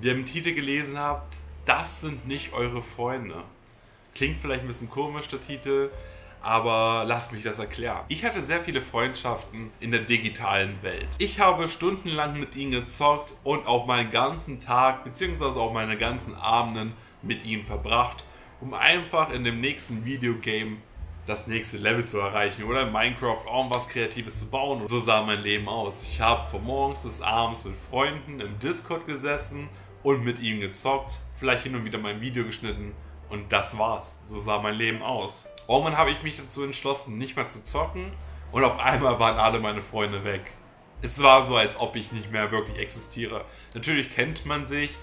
Wie ihr im Titel gelesen habt, das sind nicht eure Freunde. Klingt vielleicht ein bisschen komisch, der Titel, aber lasst mich das erklären. Ich hatte sehr viele Freundschaften in der digitalen Welt. Ich habe stundenlang mit ihnen gezockt und auch meinen ganzen Tag beziehungsweise auch meine ganzen Abenden mit ihnen verbracht, um einfach in dem nächsten Videogame das nächste Level zu erreichen oder in Minecraft irgendwas Kreatives zu bauen. Und so sah mein Leben aus. Ich habe von morgens bis abends mit Freunden im Discord gesessen und mit ihnen gezockt, vielleicht hin und wieder mein Video geschnitten und das war's. So sah mein Leben aus. Irgendwann habe ich mich dazu entschlossen, nicht mehr zu zocken und auf einmal waren alle meine Freunde weg. Es war so, als ob ich nicht mehr wirklich existiere. Natürlich kennt man sich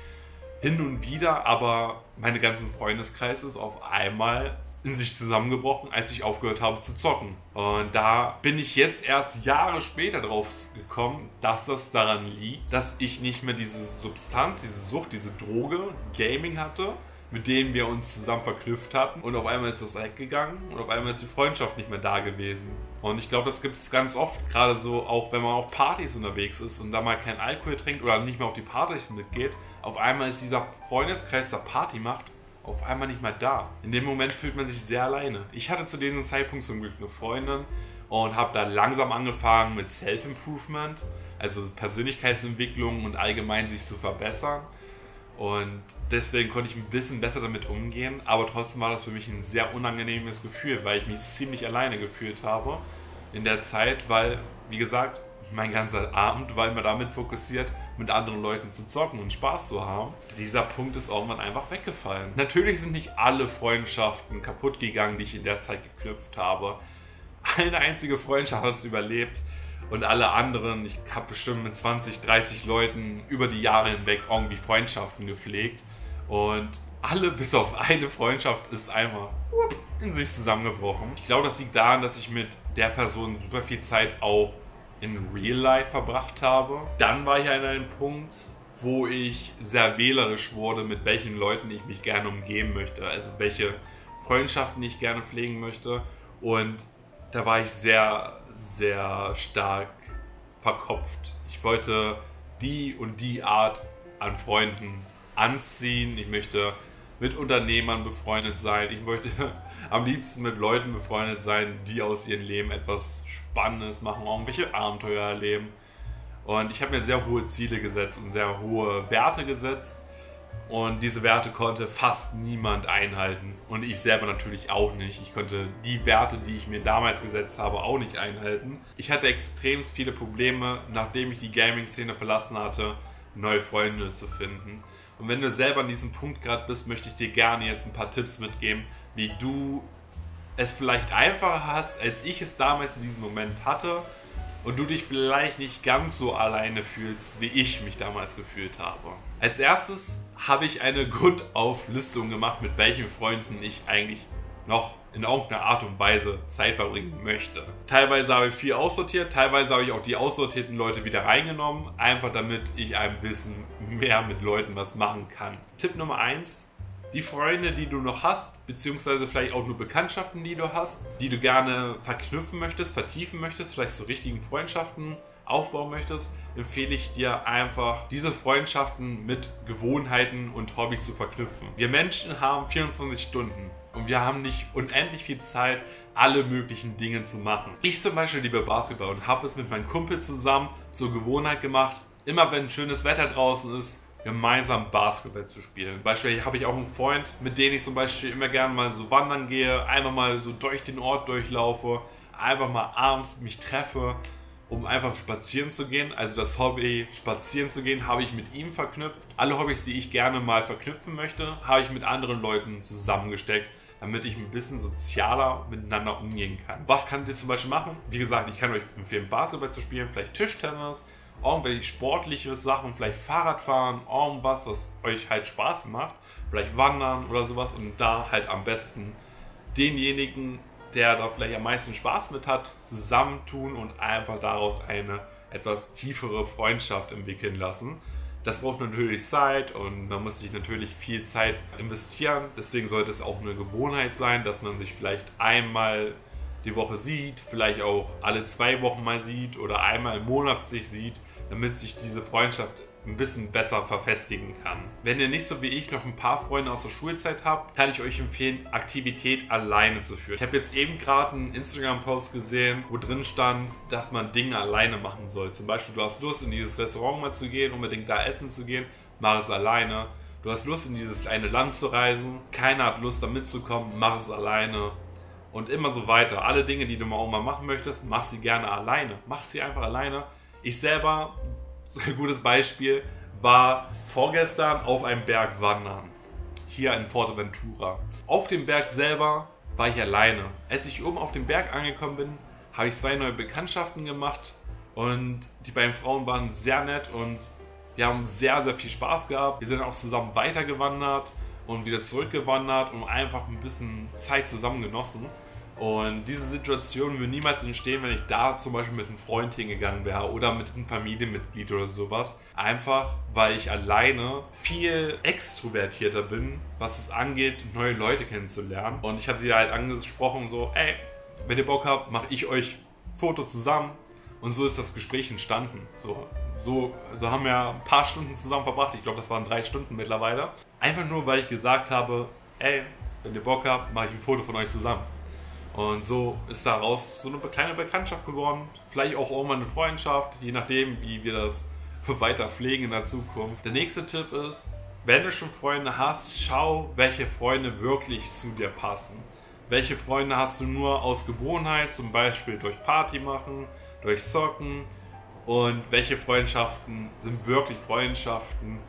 hin und wieder, aber meine ganzen Freundeskreis ist auf einmal in sich zusammengebrochen, als ich aufgehört habe zu zocken. Und da bin ich jetzt erst Jahre später drauf gekommen, dass das daran liegt, dass ich nicht mehr diese Substanz, diese Sucht, diese Droge, Gaming hatte, mit denen wir uns zusammen verknüpft hatten. Und auf einmal ist das weggegangen und auf einmal ist die Freundschaft nicht mehr da gewesen. Und ich glaube, das gibt es ganz oft, gerade so auch wenn man auf Partys unterwegs ist und da mal kein Alkohol trinkt oder nicht mehr auf die Partys mitgeht. Auf einmal ist dieser Freundeskreis, der Party macht, auf einmal nicht mehr da. In dem Moment fühlt man sich sehr alleine. Ich hatte zu diesem Zeitpunkt zum Glück eine Freundin und habe da langsam angefangen mit Self-Improvement, also Persönlichkeitsentwicklung und allgemein sich zu verbessern. Und deswegen konnte ich ein bisschen besser damit umgehen, aber trotzdem war das für mich ein sehr unangenehmes Gefühl, weil ich mich ziemlich alleine gefühlt habe in der Zeit, weil, wie gesagt, mein ganzer Abend war immer damit fokussiert, mit anderen Leuten zu zocken und Spaß zu haben. Dieser Punkt ist irgendwann einfach weggefallen. Natürlich sind nicht alle Freundschaften kaputt gegangen, die ich in der Zeit geknüpft habe. Eine einzige Freundschaft hat es überlebt und alle anderen, ich habe bestimmt mit 20, 30 Leuten über die Jahre hinweg irgendwie Freundschaften gepflegt und alle bis auf eine Freundschaft ist einfach in sich zusammengebrochen. Ich glaube, das liegt daran, dass ich mit der Person super viel Zeit auch in Real Life verbracht habe. Dann war ich an einem Punkt, wo ich sehr wählerisch wurde, mit welchen Leuten ich mich gerne umgeben möchte, also welche Freundschaften ich gerne pflegen möchte. Und da war ich sehr, sehr stark verkopft. Ich wollte die und die Art an Freunden anziehen. Ich möchte mit Unternehmern befreundet sein. Ich möchte am liebsten mit Leuten befreundet sein, die aus ihrem Leben etwas Spannendes machen, irgendwelche Abenteuer erleben. Und ich habe mir sehr hohe Ziele gesetzt und sehr hohe Werte gesetzt. Und diese Werte konnte fast niemand einhalten. Und ich selber natürlich auch nicht. Ich konnte die Werte, die ich mir damals gesetzt habe, auch nicht einhalten. Ich hatte extrem viele Probleme, nachdem ich die Gaming-Szene verlassen hatte, neue Freunde zu finden. Und wenn du selber an diesem Punkt gerade bist, möchte ich dir gerne jetzt ein paar Tipps mitgeben, wie du es vielleicht einfacher hast, als ich es damals in diesem Moment hatte und du dich vielleicht nicht ganz so alleine fühlst, wie ich mich damals gefühlt habe. Als erstes habe ich eine Grundauflistung gemacht, mit welchen Freunden ich eigentlich noch in irgendeiner Art und Weise Zeit verbringen möchte. Teilweise habe ich viel aussortiert, teilweise habe ich auch die aussortierten Leute wieder reingenommen, einfach damit ich ein bisschen mehr mit Leuten was machen kann. Tipp Nummer 1, die Freunde, die du noch hast, beziehungsweise vielleicht auch nur Bekanntschaften, die du hast, die du gerne verknüpfen möchtest, vertiefen möchtest, vielleicht zu so richtigen Freundschaften aufbauen möchtest, empfehle ich dir einfach, diese Freundschaften mit Gewohnheiten und Hobbys zu verknüpfen. Wir Menschen haben 24 Stunden und wir haben nicht unendlich viel Zeit, alle möglichen Dinge zu machen. Ich zum Beispiel liebe Basketball und habe es mit meinem Kumpel zusammen zur Gewohnheit gemacht, immer wenn schönes Wetter draußen ist, gemeinsam Basketball zu spielen. Beispielsweise habe ich auch einen Freund, mit dem ich zum Beispiel immer gerne mal so wandern gehe, einfach mal so durch den Ort durchlaufe, einfach mal abends mich treffe, um einfach spazieren zu gehen. Also das Hobby spazieren zu gehen habe ich mit ihm verknüpft. Alle Hobbys, die ich gerne mal verknüpfen möchte, habe ich mit anderen Leuten zusammengesteckt damit ich ein bisschen sozialer miteinander umgehen kann. Was könnt ihr zum Beispiel machen? Wie gesagt, ich kann euch empfehlen, Basketball zu spielen, vielleicht Tischtennis, irgendwelche sportliche Sachen, vielleicht Fahrradfahren, irgendwas, was euch halt Spaß macht, vielleicht wandern oder sowas und da halt am besten denjenigen, der da vielleicht am meisten Spaß mit hat, zusammentun und einfach daraus eine etwas tiefere Freundschaft entwickeln lassen. Das braucht natürlich Zeit und man muss sich natürlich viel Zeit investieren. Deswegen sollte es auch eine Gewohnheit sein, dass man sich vielleicht einmal die Woche sieht, vielleicht auch alle zwei Wochen mal sieht oder einmal im Monat sich sieht damit sich diese Freundschaft ein bisschen besser verfestigen kann. Wenn ihr nicht so wie ich noch ein paar Freunde aus der Schulzeit habt, kann ich euch empfehlen, Aktivität alleine zu führen. Ich habe jetzt eben gerade einen Instagram-Post gesehen, wo drin stand, dass man Dinge alleine machen soll. Zum Beispiel, du hast Lust, in dieses Restaurant mal zu gehen, unbedingt da essen zu gehen, mach es alleine. Du hast Lust, in dieses kleine Land zu reisen, keiner hat Lust, da mitzukommen, mach es alleine. Und immer so weiter. Alle Dinge, die du mal auch mal machen möchtest, mach sie gerne alleine. Mach sie einfach alleine. Ich selber so ein gutes Beispiel war vorgestern auf einem Berg wandern. Hier in Forteventura. Auf dem Berg selber war ich alleine. Als ich oben auf dem Berg angekommen bin, habe ich zwei neue Bekanntschaften gemacht und die beiden Frauen waren sehr nett und wir haben sehr, sehr viel Spaß gehabt. Wir sind auch zusammen weitergewandert und wieder zurückgewandert und einfach ein bisschen Zeit zusammen genossen. Und diese Situation würde niemals entstehen, wenn ich da zum Beispiel mit einem Freund hingegangen wäre oder mit einem Familienmitglied oder sowas. Einfach, weil ich alleine viel extrovertierter bin, was es angeht, neue Leute kennenzulernen. Und ich habe sie halt angesprochen, so, ey, wenn ihr Bock habt, mache ich euch Foto zusammen. Und so ist das Gespräch entstanden. So, so, so haben wir ein paar Stunden zusammen verbracht. Ich glaube, das waren drei Stunden mittlerweile. Einfach nur, weil ich gesagt habe, ey, wenn ihr Bock habt, mache ich ein Foto von euch zusammen. Und so ist daraus so eine kleine Bekanntschaft geworden. Vielleicht auch irgendwann eine Freundschaft, je nachdem, wie wir das weiter pflegen in der Zukunft. Der nächste Tipp ist, wenn du schon Freunde hast, schau, welche Freunde wirklich zu dir passen. Welche Freunde hast du nur aus Gewohnheit, zum Beispiel durch Party machen, durch Zocken. Und welche Freundschaften sind wirklich Freundschaften,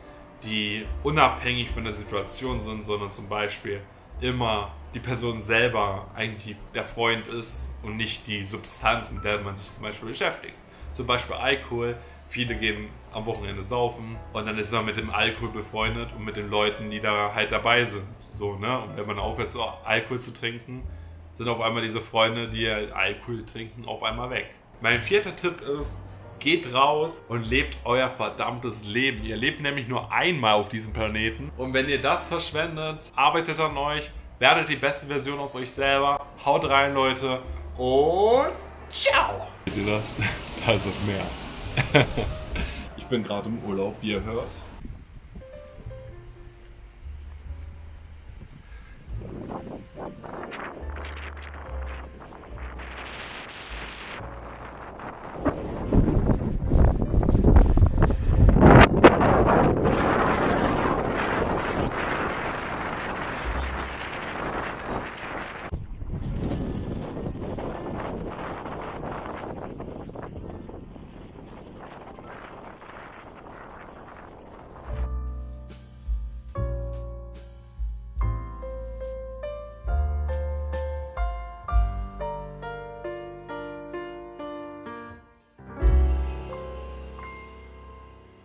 die unabhängig von der Situation sind, sondern zum Beispiel immer die Person selber eigentlich der Freund ist und nicht die Substanz, mit der man sich zum Beispiel beschäftigt. Zum Beispiel Alkohol. Viele gehen am Wochenende saufen und dann ist man mit dem Alkohol befreundet und mit den Leuten, die da halt dabei sind. So, ne? Und wenn man aufhört, so Alkohol zu trinken, sind auf einmal diese Freunde, die Alkohol trinken, auf einmal weg. Mein vierter Tipp ist, geht raus und lebt euer verdammtes Leben. Ihr lebt nämlich nur einmal auf diesem Planeten. Und wenn ihr das verschwendet, arbeitet an euch, werdet die beste Version aus euch selber. Haut rein, Leute. Und ciao. Seht ihr das? Da ist das Meer. ich bin gerade im Urlaub, wie ihr hört.